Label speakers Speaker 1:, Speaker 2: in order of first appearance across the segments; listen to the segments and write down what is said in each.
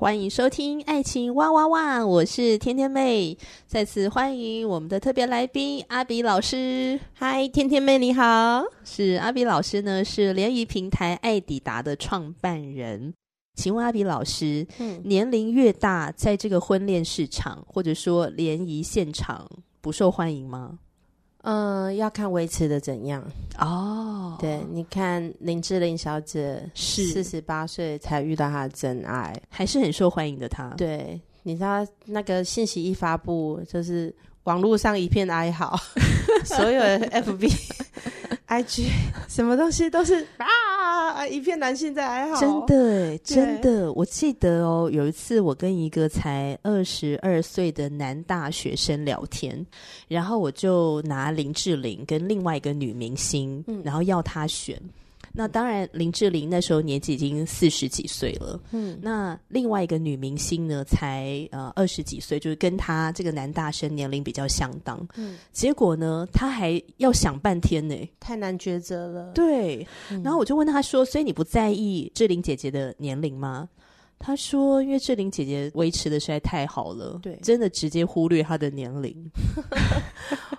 Speaker 1: 欢迎收听《爱情哇哇哇》，我是天天妹，再次欢迎我们的特别来宾阿比老师。
Speaker 2: 嗨，天天妹你好，
Speaker 1: 是阿比老师呢，是联谊平台爱抵达的创办人。请问阿比老师，嗯，年龄越大，在这个婚恋市场或者说联谊现场不受欢迎吗？
Speaker 2: 嗯、呃，要看维持的怎样
Speaker 1: 哦。
Speaker 2: 对，你看林志玲小姐是四十八岁才遇到她的真爱，
Speaker 1: 还是很受欢迎的她。
Speaker 2: 对，你知道那个信息一发布，就是网络上一片哀嚎，所有的 FB。IG 什么东西都是啊，一片男性在哀嚎。
Speaker 1: 真的，真的，我记得哦，有一次我跟一个才二十二岁的男大学生聊天，然后我就拿林志玲跟另外一个女明星，嗯，然后要他选。那当然，林志玲那时候年纪已经四十几岁了。嗯，那另外一个女明星呢，才呃二十几岁，就是跟她这个男大生年龄比较相当。嗯，结果呢，她还要想半天呢，
Speaker 2: 太难抉择了。
Speaker 1: 对，嗯，然后我就问她说：“所以你不在意志玲姐姐的年龄吗？”他说：“因为志玲姐姐维持的实在太好了，对，真的直接忽略她的年龄。”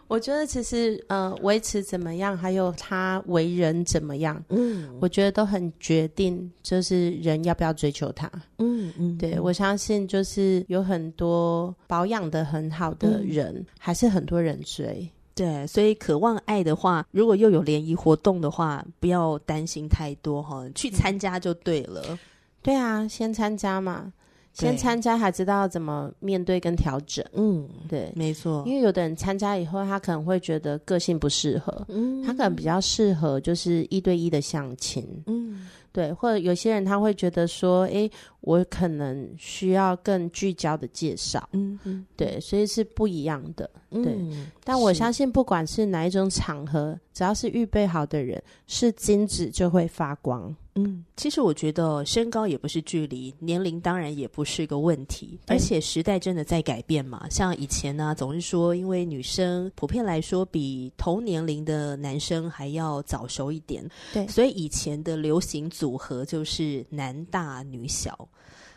Speaker 2: 我觉得其实呃，维持怎么样，还有她为人怎么样，嗯，我觉得都很决定，就是人要不要追求她。嗯嗯，对，我相信就是有很多保养的很好的人，嗯，还是很多人追。
Speaker 1: 对，所以渴望爱的话，如果又有联谊活动的话，不要担心太多哈，去参加就对了。嗯
Speaker 2: 对啊，先参加嘛，先参加还知道怎么面对跟调整。嗯，对，
Speaker 1: 没错。
Speaker 2: 因为有的人参加以后，他可能会觉得个性不适合，嗯，他可能比较适合就是一对一的相亲。嗯。对，或者有些人他会觉得说，哎，我可能需要更聚焦的介绍，嗯嗯，对，所以是不一样的，对。嗯，但我相信，不管是哪一种场合，只要是预备好的人，是金子就会发光。
Speaker 1: 嗯，其实我觉得身高也不是距离，年龄当然也不是一个问题，而且时代真的在改变嘛。像以前呢，总是说，因为女生普遍来说比同年龄的男生还要早熟一点，对，所以以前的流行组合就是男大女小，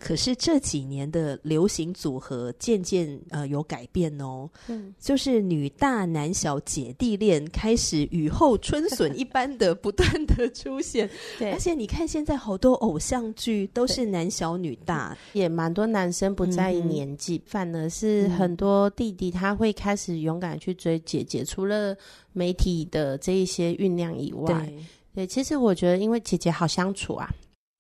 Speaker 1: 可是这几年的流行组合渐渐呃有改变哦，嗯，就是女大男小姐弟恋开始雨后春笋一般的不断的出现，对，而且你看现在好多偶像剧都是男小女大，
Speaker 2: 也蛮多男生不在意年纪，嗯，反而是很多弟弟他会开始勇敢去追姐姐，除了媒体的这一些酝酿以外。对。对，其实我觉得，因为姐姐好相处啊，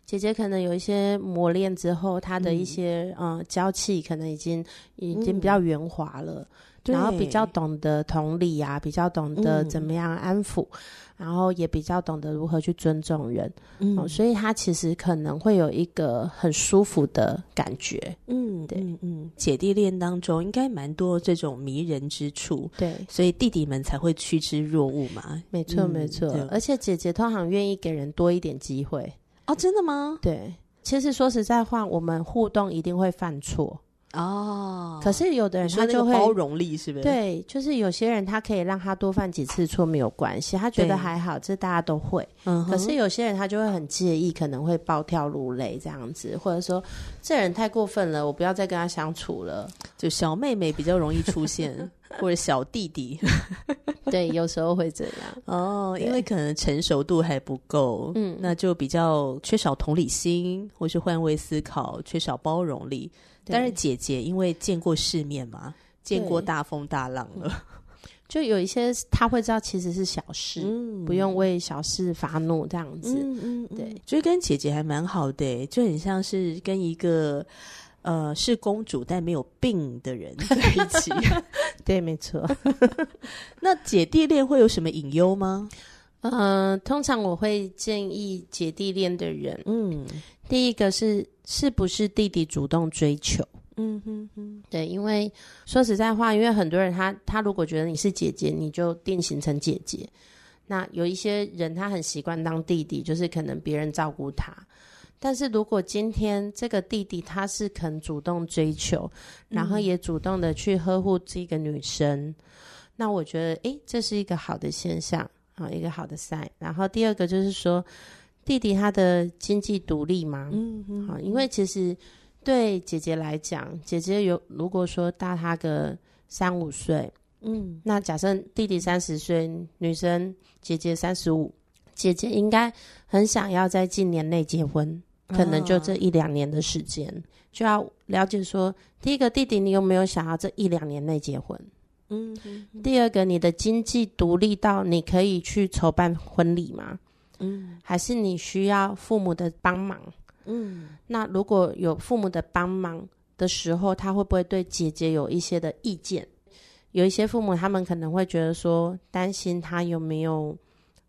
Speaker 2: 姐姐可能有一些磨练之后，她的一些嗯，嗯娇气可能已经已经比较圆滑了，嗯，然后比较懂得同理啊，比较懂得怎么样安抚。嗯然后也比较懂得如何去尊重人，嗯，哦、所以她其实可能会有一个很舒服的感觉，
Speaker 1: 嗯，对，嗯，嗯，姐弟恋当中应该蛮多这种迷人之处，
Speaker 2: 对，
Speaker 1: 所以弟弟们才会趋之若鹜嘛，
Speaker 2: 没错，嗯、没错，而且姐姐通常愿意给人多一点机会，
Speaker 1: 哦，真的吗？
Speaker 2: 对，其实说实在话，我们互动一定会犯错。哦，可是有的人他就会
Speaker 1: 包容力，是不是？
Speaker 2: 对，就是有些人他可以让他多犯几次错没有关系，他觉得还好，这大家都会。嗯，可是有些人他就会很介意，可能会暴跳如雷这样子，或者说这人太过分了，我不要再跟他相处了。
Speaker 1: 就小妹妹比较容易出现，或者小弟弟，
Speaker 2: 对，有时候会这样。
Speaker 1: 哦，因为可能成熟度还不够，嗯，那就比较缺少同理心，或是换位思考，缺少包容力。但是姐姐因为见过世面嘛，见过大风大浪了，
Speaker 2: 就有一些他会知道其实是小事，嗯、不用为小事发怒这样子。嗯嗯，对，
Speaker 1: 所以跟姐姐还蛮好的，就很像是跟一个呃是公主但没有病的人在一起。
Speaker 2: 对，没错。
Speaker 1: 那姐弟恋会有什么隐忧吗？
Speaker 2: 嗯、呃，通常我会建议姐弟恋的人，嗯，第一个是是不是弟弟主动追求？嗯哼哼，对，因为说实在话，因为很多人他他如果觉得你是姐姐，你就定型成姐姐。那有一些人他很习惯当弟弟，就是可能别人照顾他。但是如果今天这个弟弟他是肯主动追求，然后也主动的去呵护这个女生，嗯、那我觉得诶，这是一个好的现象啊，一个好的 sign。然后第二个就是说，弟弟他的经济独立嘛，嗯嗯，好，因为其实。对姐姐来讲，姐姐有如果说大他个三五岁，嗯，那假设弟弟三十岁，女生姐姐三十五，姐姐应该很想要在近年内结婚，可能就这一两年的时间，哦、就要了解说，第一个弟弟你有没有想要这一两年内结婚？嗯，嗯，嗯，第二个你的经济独立到你可以去筹办婚礼吗？嗯，还是你需要父母的帮忙？嗯，那如果有父母的帮忙的时候，他会不会对姐姐有一些的意见？有一些父母，他们可能会觉得说，担心他有没有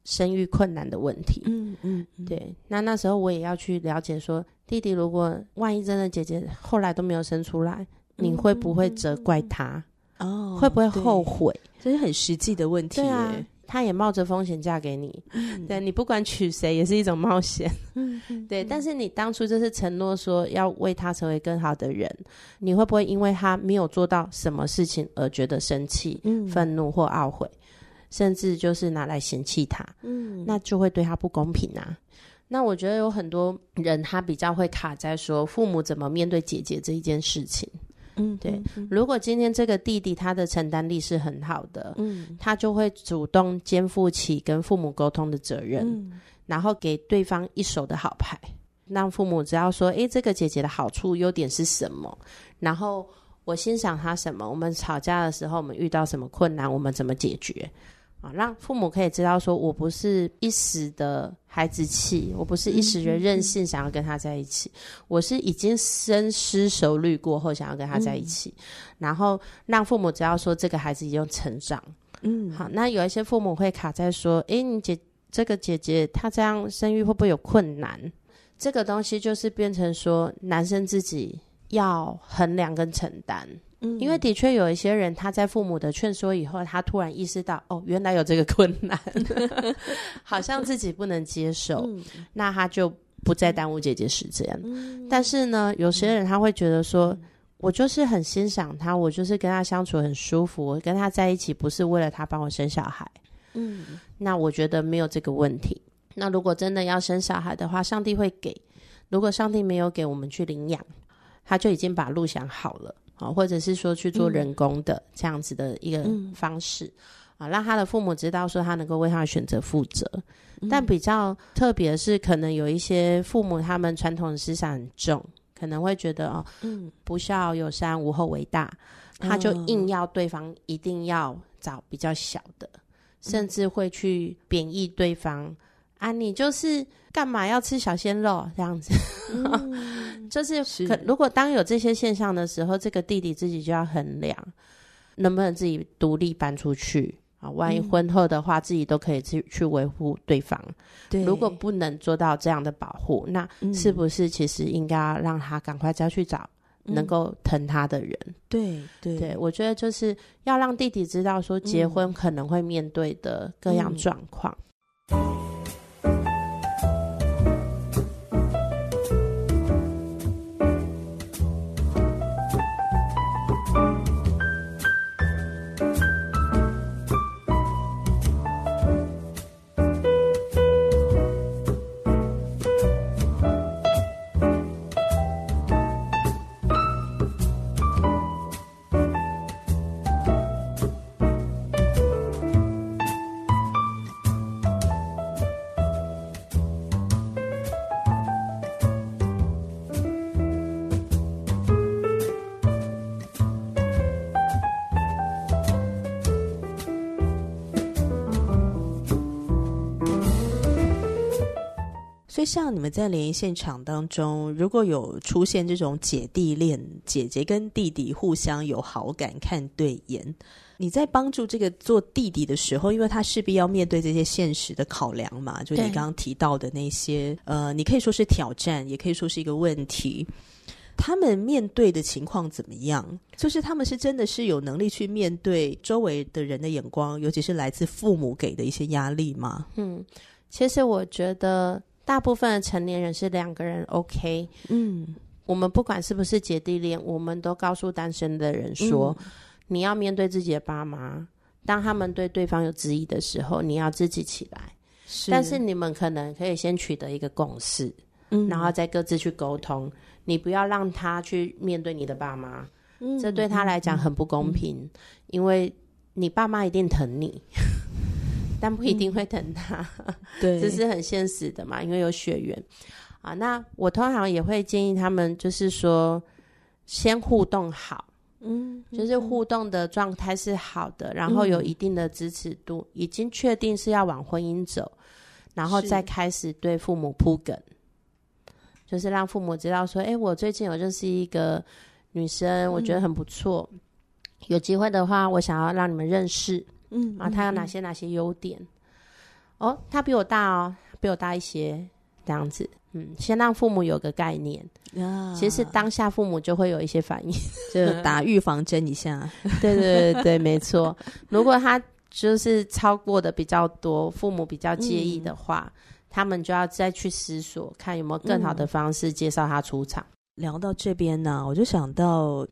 Speaker 2: 生育困难的问题。嗯嗯，嗯，对。那那时候我也要去了解说，弟弟如果万一真的姐姐后来都没有生出来，你会不会责怪他？哦，会不会后悔？
Speaker 1: 这是很实际的问题。
Speaker 2: 对啊。他也冒着风险嫁给你，嗯、对，你不管娶谁也是一种冒险，嗯、对。但是你当初就是承诺说要为他成为更好的人，你会不会因为他没有做到什么事情而觉得生气、嗯、愤怒或懊悔，甚至就是拿来嫌弃他？嗯，那就会对他不公平啊。那我觉得有很多人他比较会卡在说父母怎么面对姐姐这一件事情。嗯，对。如果今天这个弟弟他的承担力是很好的，嗯，他就会主动肩负起跟父母沟通的责任，嗯，然后给对方一手的好牌，让父母只要说，诶，这个姐姐的好处、优点是什么？然后我欣赏她什么？我们吵架的时候，我们遇到什么困难？我们怎么解决？让父母可以知道，说我不是一时的孩子气，我不是一时的任性，想要跟他在一起，嗯、我是已经深思熟虑过后想要跟他在一起。嗯、然后让父母知道说这个孩子已经成长。嗯，好，那有一些父母会卡在说，诶，你姐这个姐姐她这样生育会不会有困难？这个东西就是变成说男生自己要衡量跟承担。因为的确有一些人，他在父母的劝说以后，他突然意识到，哦，原来有这个困难，好像自己不能接受，嗯、那他就不再耽误姐姐时间。嗯、但是呢，有些人他会觉得说，嗯、我就是很欣赏他，我就是跟他相处很舒服，我跟他在一起不是为了他帮我生小孩。嗯，那我觉得没有这个问题。那如果真的要生小孩的话，上帝会给；如果上帝没有给，我们去领养，他就已经把路想好了。好，或者是说去做人工的这样子的一个方式，啊、嗯，让他的父母知道说他能够为他的选择负责。嗯、但比较特别的是，可能有一些父母他们传统的思想很重，可能会觉得哦，嗯，不孝有三，无后为大，他就硬要对方一定要找比较小的，嗯、甚至会去贬义对方。啊，你就是干嘛要吃小鲜肉这样子？嗯、就是可如果当有这些现象的时候，这个弟弟自己就要衡量，能不能自己独立搬出去啊？万一婚后的话，嗯、自己都可以去去维护对方。对，如果不能做到这样的保护，那是不是其实应该要让他赶快再去找能够疼他的人？对、嗯、对对，我觉得就是要让弟弟知道说，结婚可能会面对的各样状况。嗯
Speaker 1: 像你们在联谊现场当中，如果有出现这种姐弟恋，姐姐跟弟弟互相有好感、看对眼，你在帮助这个做弟弟的时候，因为他势必要面对这些现实的考量嘛，就你刚刚提到的那些，呃，你可以说是挑战，也可以说是一个问题。他们面对的情况怎么样？就是他们是真的是有能力去面对周围的人的眼光，尤其是来自父母给的一些压力吗？
Speaker 2: 嗯，其实我觉得大部分的成年人是两个人 OK。嗯，我们不管是不是姐弟恋，我们都告诉单身的人说，嗯，你要面对自己的爸妈，当他们对对方有质疑的时候，你要自己起来。是，但是你们可能可以先取得一个共识，嗯，然后再各自去沟通。你不要让他去面对你的爸妈，嗯，这对他来讲很不公平，嗯，因为你爸妈一定疼你，但不一定会疼他，这是很现实的嘛，因为有血缘啊。那我通常也会建议他们，就是说先互动好，嗯，就是互动的状态是好的，然后有一定的支持度，嗯，已经确定是要往婚姻走，然后再开始对父母铺梗。就是让父母知道说，哎、欸，我最近有认识一个女生，我觉得很不错。嗯、有机会的话，我想要让你们认识。嗯，啊，他有哪些哪些优点？哦，他比我大哦，比我大一些，这样子。嗯，先让父母有个概念。啊，其实当下父母就会有一些反应，
Speaker 1: 就打预防针一下。
Speaker 2: 对对对对，没错。如果他就是超过的比较多，父母比较介意的话。嗯他们就要再去思索，看有没有更好的方式介绍他出场。嗯、
Speaker 1: 聊到这边呢，我就想到，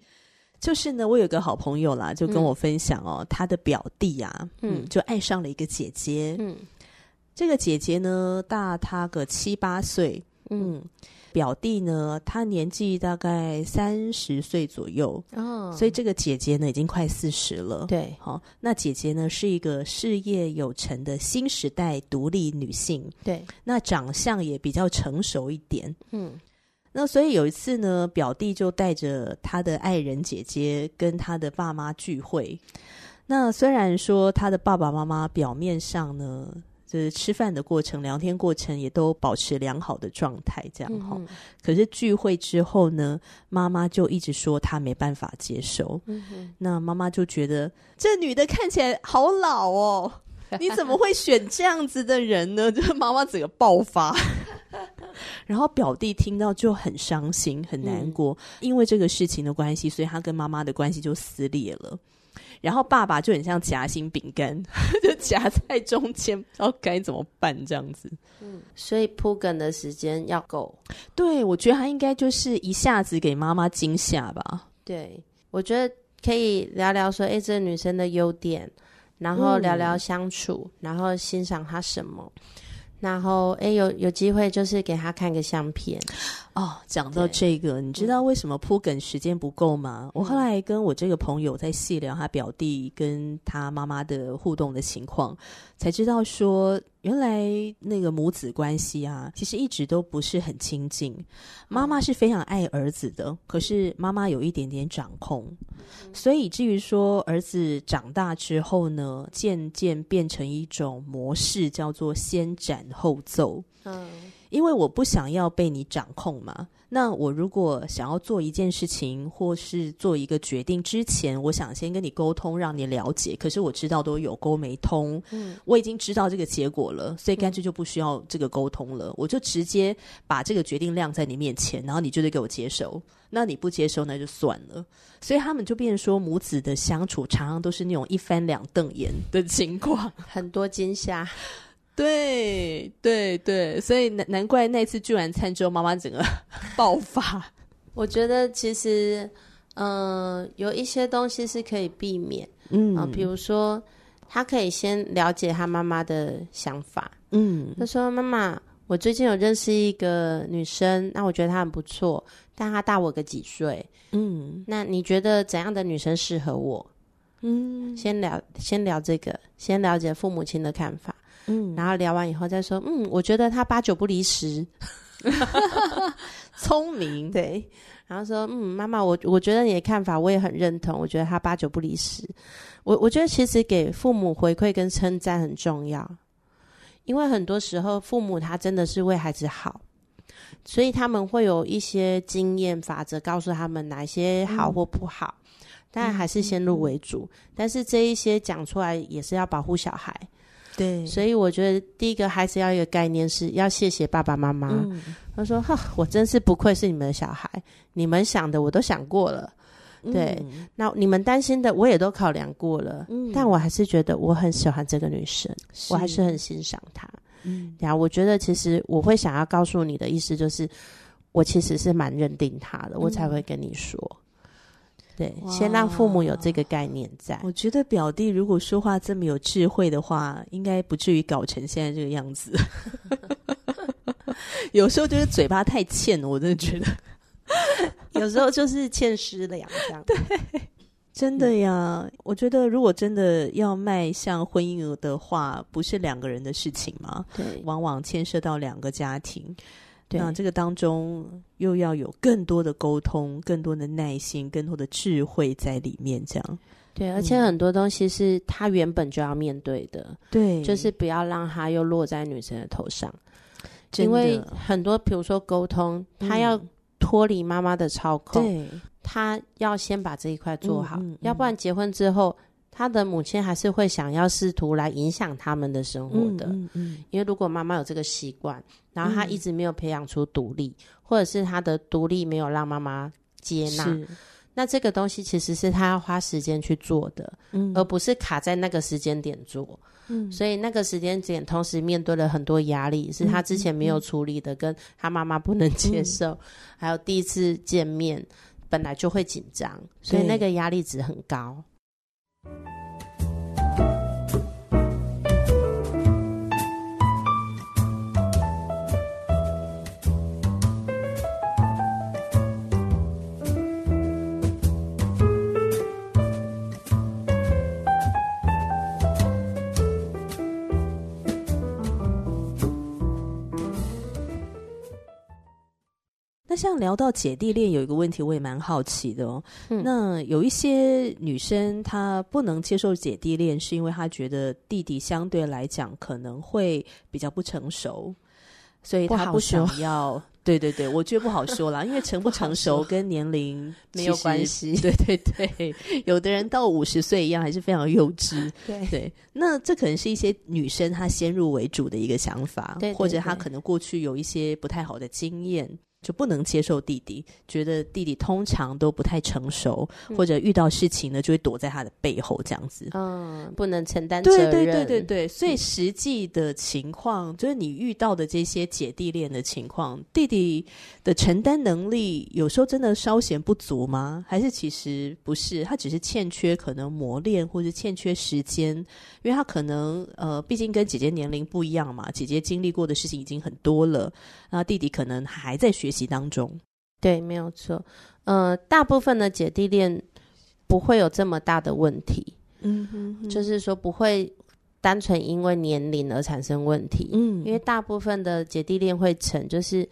Speaker 1: 就是呢，我有个好朋友啦，就跟我分享哦，嗯、他的表弟啊，嗯，就爱上了一个姐姐，嗯，这个姐姐呢大他个七八岁，嗯。嗯表弟呢，他年纪大概三十岁左右，哦，所以这个姐姐呢已经快四十了。
Speaker 2: 对，
Speaker 1: 好，那姐姐呢是一个事业有成的新时代独立女性。
Speaker 2: 对，
Speaker 1: 那长相也比较成熟一点。嗯，那所以有一次呢，表弟就带着他的爱人姐姐跟他的爸妈聚会。那虽然说他的爸爸妈妈表面上呢。就是吃饭的过程、聊天过程也都保持良好的状态，这样哈。嗯、可是聚会之后呢，妈妈就一直说她没办法接受。嗯、那妈妈就觉得这女的看起来好老哦，你怎么会选这样子的人呢？就是妈妈整个爆发。然后表弟听到就很伤心、很难过，嗯、因为这个事情的关系，所以他跟妈妈的关系就撕裂了。然后爸爸就很像夹心饼干，就夹在中间，不知道该怎么办这样子。
Speaker 2: 嗯，所以铺梗的时间要够。
Speaker 1: 对，我觉得他应该就是一下子给妈妈惊吓吧。
Speaker 2: 对，我觉得可以聊聊说，哎，这个女生的优点，然后聊聊相处，嗯、然后欣赏她什么。然后，哎，有有机会就是给他看个相片
Speaker 1: 哦。讲到这个，你知道为什么铺梗时间不够吗？嗯、我后来跟我这个朋友在细聊他表弟跟他妈妈的互动的情况，才知道说，原来那个母子关系啊，其实一直都不是很亲近。妈妈是非常爱儿子的，可是妈妈有一点点掌控，所以至于说儿子长大之后呢，渐渐变成一种模式，叫做先斩后奏。嗯。因为我不想要被你掌控嘛，那我如果想要做一件事情或是做一个决定之前，我想先跟你沟通，让你了解。可是我知道都有沟没通，嗯，我已经知道这个结果了，所以干脆就不需要这个沟通了，嗯，我就直接把这个决定晾在你面前，然后你就得给我接受。那你不接受那就算了。所以他们就变成说母子的相处常常都是那种一翻两瞪眼的情况，
Speaker 2: 很多惊吓。
Speaker 1: 对对对，所以难难怪那次聚完餐之后，妈妈整个 爆发。
Speaker 2: 我觉得其实，嗯、呃，有一些东西是可以避免，嗯、呃，比如说他可以先了解他妈妈的想法，嗯，他说：“妈妈，我最近有认识一个女生，那我觉得她很不错，但她大我个几岁，嗯，那你觉得怎样的女生适合我？嗯，先聊先聊这个，先了解父母亲的看法。”嗯，然后聊完以后再说，嗯，我觉得他八九不离十，
Speaker 1: 聪明，
Speaker 2: 对。然后说，嗯，妈妈，我我觉得你的看法我也很认同，我觉得他八九不离十。我我觉得其实给父母回馈跟称赞很重要，因为很多时候父母他真的是为孩子好，所以他们会有一些经验法则告诉他们哪些好或不好，当然、嗯、还是先入为主。嗯、但是这一些讲出来也是要保护小孩，
Speaker 1: 对。
Speaker 2: 所以我觉得第一个孩子要有一个概念是要谢谢爸爸妈妈。嗯、他说：“哈，我真是不愧是你们的小孩，你们想的我都想过了。”对，嗯、那你们担心的我也都考量过了，嗯，但我还是觉得我很喜欢这个女生，我还是很欣赏她，嗯，然后我觉得其实我会想要告诉你的意思就是，我其实是蛮认定她的，嗯、我才会跟你说，对，先让父母有这个概念在。
Speaker 1: 我觉得表弟如果说话这么有智慧的话，应该不至于搞成现在这个样子。有时候就是嘴巴太欠了，我真的觉得。
Speaker 2: 有时候就是欠失了呀，这样子，
Speaker 1: 对，真的呀。嗯、我觉得如果真的要迈向婚姻的话，不是两个人的事情吗？
Speaker 2: 对，
Speaker 1: 往往牵涉到两个家庭。
Speaker 2: 对
Speaker 1: 那这个当中又要有更多的沟通、更多的耐心、更多的智慧在里面，这样。
Speaker 2: 对，而且很多东西是他原本就要面对的，
Speaker 1: 对、嗯，
Speaker 2: 就是不要让他又落在女生的头上。因为很多，比如说沟通，他要。脱离妈妈的操控，对，他要先把这一块做好，要不然结婚之后，他的母亲还是会想要试图来影响他们的生活的。嗯嗯嗯、因为如果妈妈有这个习惯，然后他一直没有培养出独立，嗯、或者是他的独立没有让妈妈接纳，那这个东西其实是他要花时间去做的，嗯、而不是卡在那个时间点做。嗯，所以那个时间点，同时面对了很多压力，是他之前没有处理的，跟他妈妈不能接受，嗯、还有第一次见面本来就会紧张，所以那个压力值很高。
Speaker 1: 那像聊到姐弟恋，有一个问题我也蛮好奇的哦。嗯、那有一些女生她不能接受姐弟恋，是因为她觉得弟弟相对来讲可能会比较不成熟，所以她不想要。对对对，我觉得不好说啦，因为成不成熟跟年龄
Speaker 2: 没有关系。
Speaker 1: 对对对，有的人到五十岁一样还是非常幼稚。
Speaker 2: 对
Speaker 1: 对，那这可能是一些女生她先入为主的一个想法，对对对，或者她可能过去有一些不太好的经验。就不能接受弟弟，觉得弟弟通常都不太成熟，嗯、或者遇到事情呢就会躲在他的背后这样子。
Speaker 2: 嗯，不能承担责任。
Speaker 1: 对对对对对，所以实际的情况、嗯、就是你遇到的这些姐弟恋的情况，弟弟的承担能力有时候真的稍显不足吗？还是其实不是，他只是欠缺可能磨练，或者欠缺时间，因为他可能呃，毕竟跟姐姐年龄不一样嘛，姐姐经历过的事情已经很多了，那弟弟可能还在学习当中，
Speaker 2: 对，没有错。呃，大部分的姐弟恋不会有这么大的问题，嗯哼哼，就是说不会单纯因为年龄而产生问题，嗯，因为大部分的姐弟恋会成，就是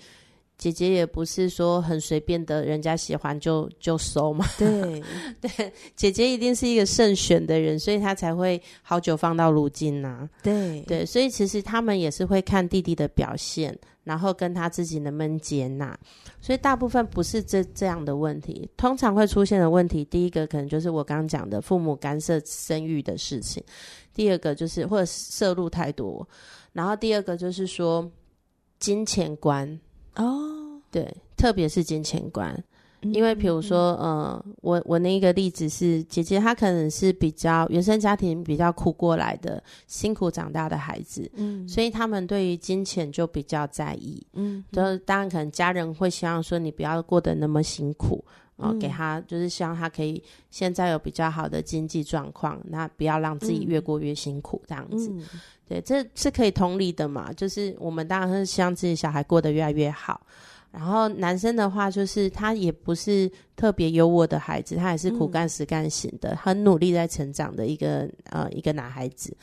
Speaker 2: 姐姐也不是说很随便的，人家喜欢就就收嘛，
Speaker 1: 对。
Speaker 2: 对，姐姐一定是一个慎选的人，所以她才会好久放到如今呐、啊，
Speaker 1: 对。
Speaker 2: 对，所以其实他们也是会看弟弟的表现。然后跟他自己能不能接纳，所以大部分不是这这样的问题。通常会出现的问题，第一个可能就是我刚刚讲的父母干涉生育的事情；第二个就是或者摄入太多；然后第二个就是说金钱观哦，对，特别是金钱观。因为，比如说，呃，我我那个例子是姐姐，她可能是比较原生家庭比较苦过来的，辛苦长大的孩子，嗯，所以他们对于金钱就比较在意，嗯，就当然可能家人会希望说你不要过得那么辛苦，然后给他就是希望他可以现在有比较好的经济状况，那不要让自己越过越辛苦这样子，嗯，对，这是可以同理的嘛，就是我们当然是希望自己小孩过得越来越好。然后男生的话，就是他也不是特别优渥的孩子，他也是苦干实干型的，嗯、很努力在成长的一个呃一个男孩子。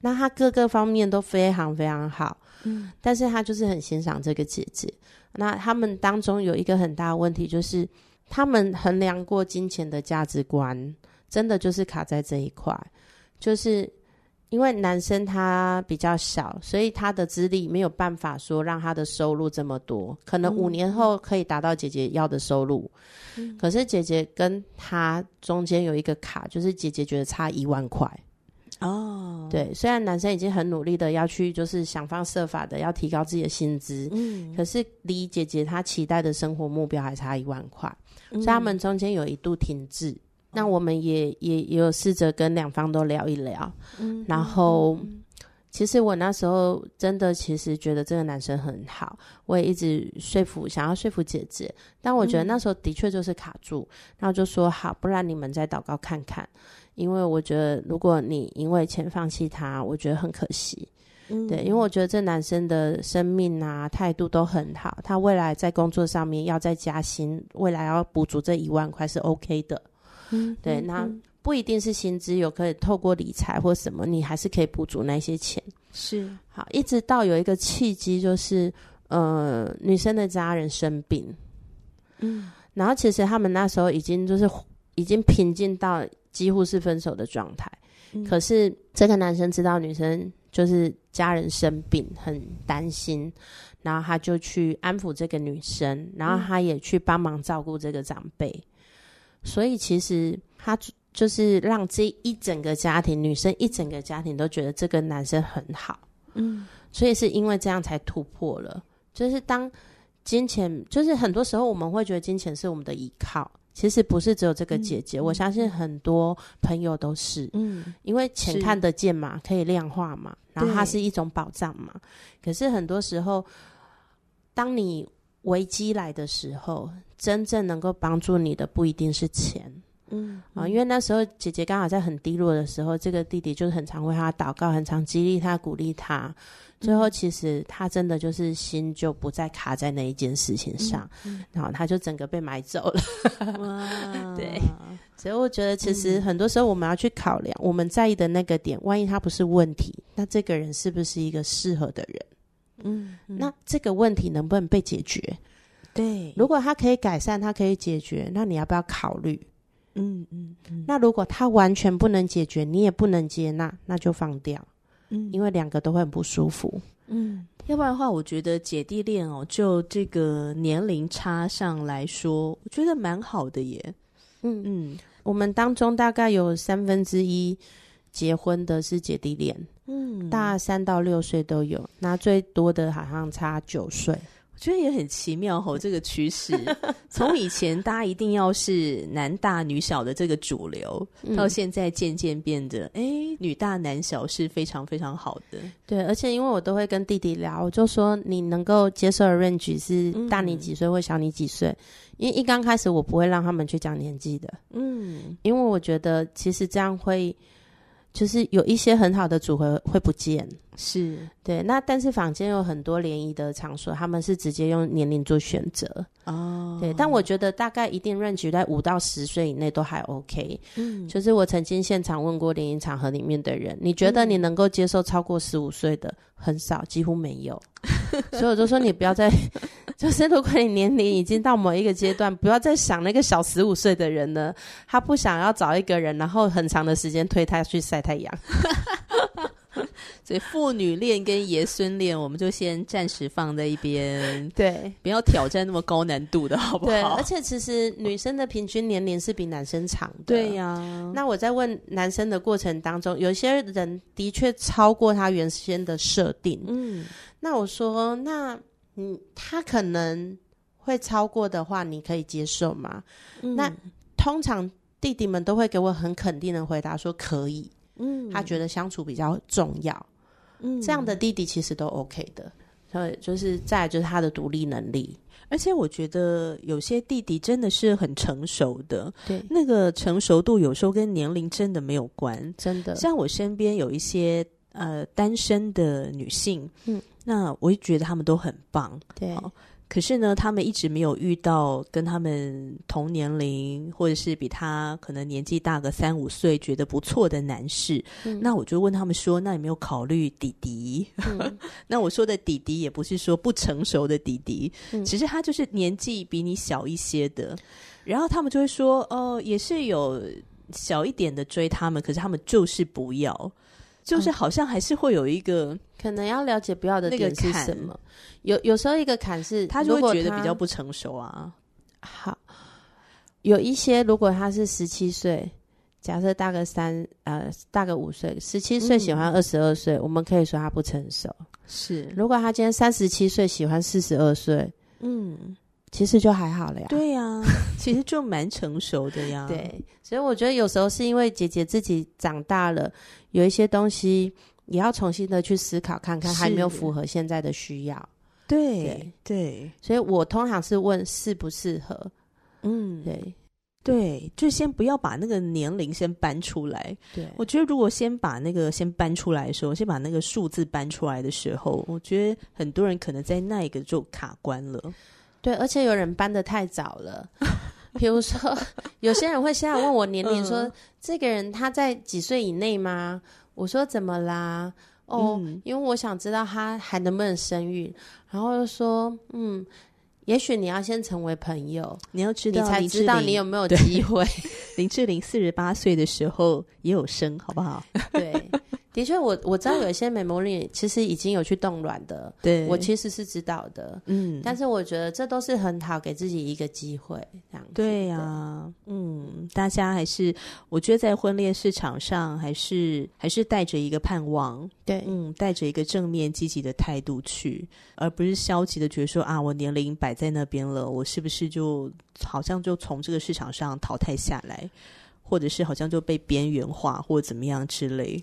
Speaker 2: 那他各个方面都非常非常好，嗯，但是他就是很欣赏这个姐姐。那他们当中有一个很大的问题，就是他们衡量过金钱的价值观，真的就是卡在这一块，就是因为男生他比较小，所以他的资历没有办法说让他的收入这么多，可能五年后可以达到姐姐要的收入。嗯、可是姐姐跟他中间有一个卡，就是姐姐觉得差一万块。哦，对，虽然男生已经很努力的要去，就是想方设法的要提高自己的薪资，嗯，可是离姐姐她期待的生活目标还差一万块，嗯、所以他们中间有一度停滞。那我们也也也有试着跟两方都聊一聊，嗯，然后其实我那时候真的其实觉得这个男生很好，我也一直说服想要说服姐姐，但我觉得那时候的确就是卡住，然后就说好，不然你们再祷告看看，因为我觉得如果你因为钱放弃他，我觉得很可惜，嗯，对，因为我觉得这男生的生命啊态度都很好，他未来在工作上面要再加薪，未来要补足这一万块是 OK 的。嗯，对，那不一定是薪资，有可以透过理财或什么，你还是可以补足那些钱。
Speaker 1: 是，
Speaker 2: 好，一直到有一个契机，就是呃，女生的家人生病，嗯，然后其实他们那时候已经就是已经平静到几乎是分手的状态，嗯，可是这个男生知道女生就是家人生病，很担心，然后他就去安抚这个女生，然后他也去帮忙照顾这个长辈。所以其实他就是让这一整个家庭，女生一整个家庭都觉得这个男生很好，嗯，所以是因为这样才突破了。就是当金钱，就是很多时候我们会觉得金钱是我们的依靠，其实不是只有这个姐姐，嗯，我相信很多朋友都是，嗯，因为钱看得见嘛，可以量化嘛，然后它是一种保障嘛。可是很多时候，当你危机来的时候，真正能够帮助你的不一定是钱，嗯，嗯。啊，因为那时候姐姐刚好在很低落的时候，这个弟弟就是很常为他祷告，很常激励他、鼓励他。最后，其实他真的就是心就不再卡在那一件事情上，然后他就整个被买走了。哇 对，所以我觉得其实很多时候我们要去考量我们在意的那个点，万一他不是问题，那这个人是不是一个适合的人？嗯，嗯，那这个问题能不能被解决？对，如果他可以改善，他可以解决，那你要不要考虑？嗯嗯嗯。那如果他完全不能解决，你也不能接纳，那就放掉。嗯，因为两个都会很不舒服。
Speaker 1: 嗯，要不然的话，我觉得姐弟恋哦，就这个年龄差上来说，我觉得蛮好的耶。
Speaker 2: 嗯嗯，我们当中大概有三分之一结婚的是姐弟恋。嗯，大三到六岁都有，那最多的好像差九岁。
Speaker 1: 我觉得也很奇妙吼，这个趋势从以前大家一定要是男大女小的这个主流，嗯、到现在渐渐变得，哎，女大男小是非常非常好的。
Speaker 2: 对，而且因为我都会跟弟弟聊，我就说你能够接受的 range 是大你几岁或小你几岁，嗯、因为一刚开始我不会让他们去讲年纪的，嗯，因为我觉得其实这样会。就是有一些很好的组合会不见，
Speaker 1: 是
Speaker 2: 对。那但是坊间有很多联谊的场所，他们是直接用年龄做选择哦。对，但我觉得大概一定 range 在五到十岁以内都还 OK。嗯，就是我曾经现场问过联谊场合里面的人，你觉得你能够接受超过十五岁的？很少，几乎没有。所以我就说你不要再。就是如果你年龄已经到某一个阶段，不要再想那个小十五岁的人了，他不想要找一个人，然后很长的时间推他去晒太阳。
Speaker 1: 所以父女恋跟爷孙恋，我们就先暂时放在一边。
Speaker 2: 对，
Speaker 1: 不要挑战那么高难度的，好不好？对，
Speaker 2: 而且其实女生的平均年龄是比男生长的。
Speaker 1: 对呀、啊。
Speaker 2: 那我在问男生的过程当中，有些人的确超过他原先的设定。嗯。那我说那。嗯，他可能会超过的话，你可以接受吗？嗯、那通常弟弟们都会给我很肯定的回答，说可以。嗯，他觉得相处比较重要。嗯，这样的弟弟其实都 OK 的。所以就是再来就是他的独立能力，
Speaker 1: 而且我觉得有些弟弟真的是很成熟的。
Speaker 2: 对，
Speaker 1: 那个成熟度有时候跟年龄真的没有关，
Speaker 2: 真的。
Speaker 1: 像我身边有一些呃单身的女性，嗯。那我就觉得他们都很棒，
Speaker 2: 对。
Speaker 1: 可是呢，他们一直没有遇到跟他们同年龄，或者是比他可能年纪大个三五岁，觉得不错的男士。嗯、那我就问他们说：“那有没有考虑弟弟？”嗯、那我说的弟弟也不是说不成熟的弟弟，嗯、其实他就是年纪比你小一些的。然后他们就会说：“哦，也是有小一点的追他们，可是他们就是不要。”就是好像还是会有一个、嗯、
Speaker 2: 可能要了解不要的点是什么。有有时候一个坎是
Speaker 1: 他就会觉得比较不成熟啊。
Speaker 2: 好，有一些如果他是十七岁，假设大个三呃大个五岁，十七岁喜欢二十二岁，我们可以说他不成熟。
Speaker 1: 是，
Speaker 2: 如果他今天三十七岁喜欢四十二岁，嗯。其实就还好了呀。
Speaker 1: 对呀、啊，其实就蛮成熟的呀。
Speaker 2: 对，所以我觉得有时候是因为姐姐自己长大了，有一些东西也要重新的去思考，看看还有没有符合现在的需要。
Speaker 1: 对对，
Speaker 2: 所以我通常是问适不适合。嗯，对
Speaker 1: 对，就先不要把那个年龄先搬出来。
Speaker 2: 对，
Speaker 1: 我觉得如果先把那个先搬出来的时候，先把那个数字搬出来的时候，我觉得很多人可能在那一个就卡关了。
Speaker 2: 对，而且有人搬的太早了，比如说有些人会现在问我年龄，说、嗯、这个人他在几岁以内吗？我说怎么啦？哦，嗯、因为我想知道他还能不能生育，然后就说嗯，也许你要先成为朋友，
Speaker 1: 你要知道，
Speaker 2: 你才知道你有没有机会。
Speaker 1: 林志玲四十八岁的时候也有生，好不好？
Speaker 2: 对。的确，我我知道有一些美魔女其实已经有去冻卵的，
Speaker 1: 对，
Speaker 2: 我其实是知道的，嗯，但是我觉得这都是很好给自己一个机会，这样子。
Speaker 1: 对呀、啊，嗯，大家还是我觉得在婚恋市场上还是还是带着一个盼望，
Speaker 2: 对，
Speaker 1: 嗯，带着一个正面积极的态度去，而不是消极的觉得说啊，我年龄摆在那边了，我是不是就好像就从这个市场上淘汰下来，或者是好像就被边缘化或者怎么样之类。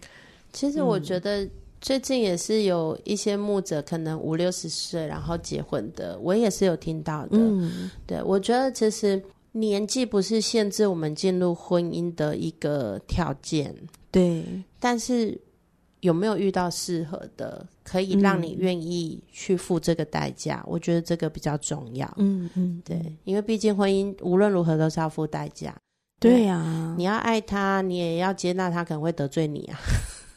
Speaker 2: 其实我觉得最近也是有一些牧者可能五六十岁然后结婚的，我也是有听到的。嗯，对，我觉得其实年纪不是限制我们进入婚姻的一个条件。
Speaker 1: 对，
Speaker 2: 但是有没有遇到适合的，可以让你愿意去付这个代价？嗯，我觉得这个比较重要。
Speaker 1: 嗯嗯，
Speaker 2: 对，因为毕竟婚姻无论如何都是要付代价。
Speaker 1: 对呀，啊，
Speaker 2: 你要爱他，你也要接纳他可能会得罪你啊。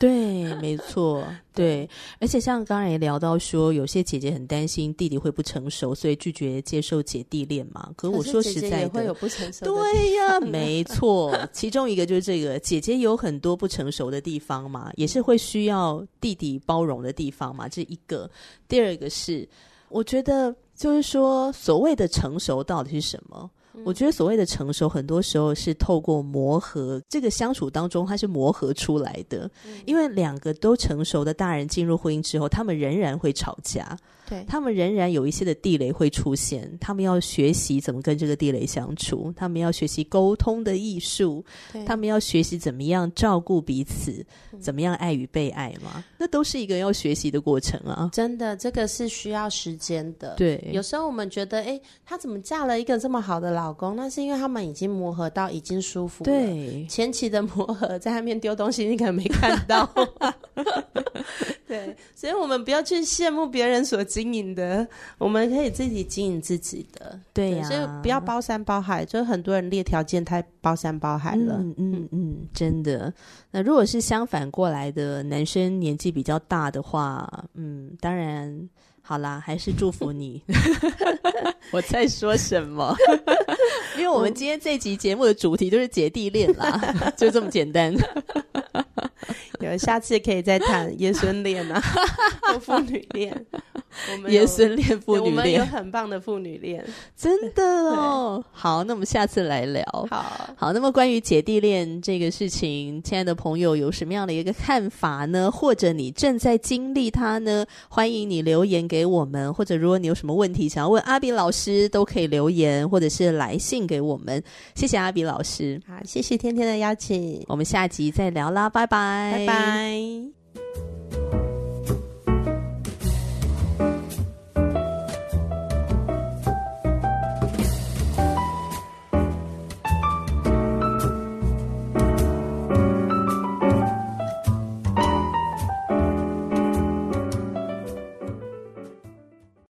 Speaker 1: 对，没错，对，而且像刚才也聊到说，有些姐姐很担心弟弟会不成熟，所以拒绝接受姐弟恋嘛。可我说实在的，姐姐
Speaker 2: 也会有不成熟的。
Speaker 1: 对呀，没 错，其中一个就是这个姐姐有很多不成熟的地方嘛，也是会需要弟弟包容的地方嘛。这一个，第二个是，我觉得就是说，所谓的成熟到底是什么？我觉得所谓的成熟，很多时候是透过磨合，这个相处当中，它是磨合出来的。因为两个都成熟的大人进入婚姻之后，他们仍然会吵架。对，他们仍然有一些的地雷会出现，他们要学习怎么跟这个地雷相处，他们要学习沟通的艺术，他们要学习怎么样照顾彼此，怎么样爱与被爱嘛，那都是一个要学习的过程啊！
Speaker 2: 真的，这个是需要时间的。
Speaker 1: 对，
Speaker 2: 有时候我们觉得，哎，她怎么嫁了一个这么好的老公？那是因为他们已经磨合到已经舒服了。
Speaker 1: 对，
Speaker 2: 前期的磨合，在外面丢东西，你可能没看到。对，所以我们不要去羡慕别人所经营的，我们可以自己经营自己的。
Speaker 1: 对呀、啊，
Speaker 2: 所以不要包山包海，就是很多人列条件太包山包海了。
Speaker 1: 嗯嗯嗯，真的。那如果是相反过来的，男生年纪比较大的话，嗯，当然好啦，还是祝福你。我在说什么？因为我们今天这集节目的主题就是姐弟恋啦，就这么简单。
Speaker 2: 有下次可以再谈爷孙恋啊，父女恋。我们
Speaker 1: 爷孙恋、父女恋，
Speaker 2: 我们有很棒的父女恋，
Speaker 1: 真的哦。好，那我们下次来聊。
Speaker 2: 好，
Speaker 1: 好。那么关于姐弟恋这个事情，亲爱的朋友有什么样的一个看法呢？或者你正在经历它呢？欢迎你留言给我们，或者如果你有什么问题想要问阿比老师，都可以留言或者是来信给我们。谢谢阿比老师，
Speaker 2: 好，谢谢天天的邀请，
Speaker 1: 我们下集再聊啦，拜拜，
Speaker 2: 拜拜。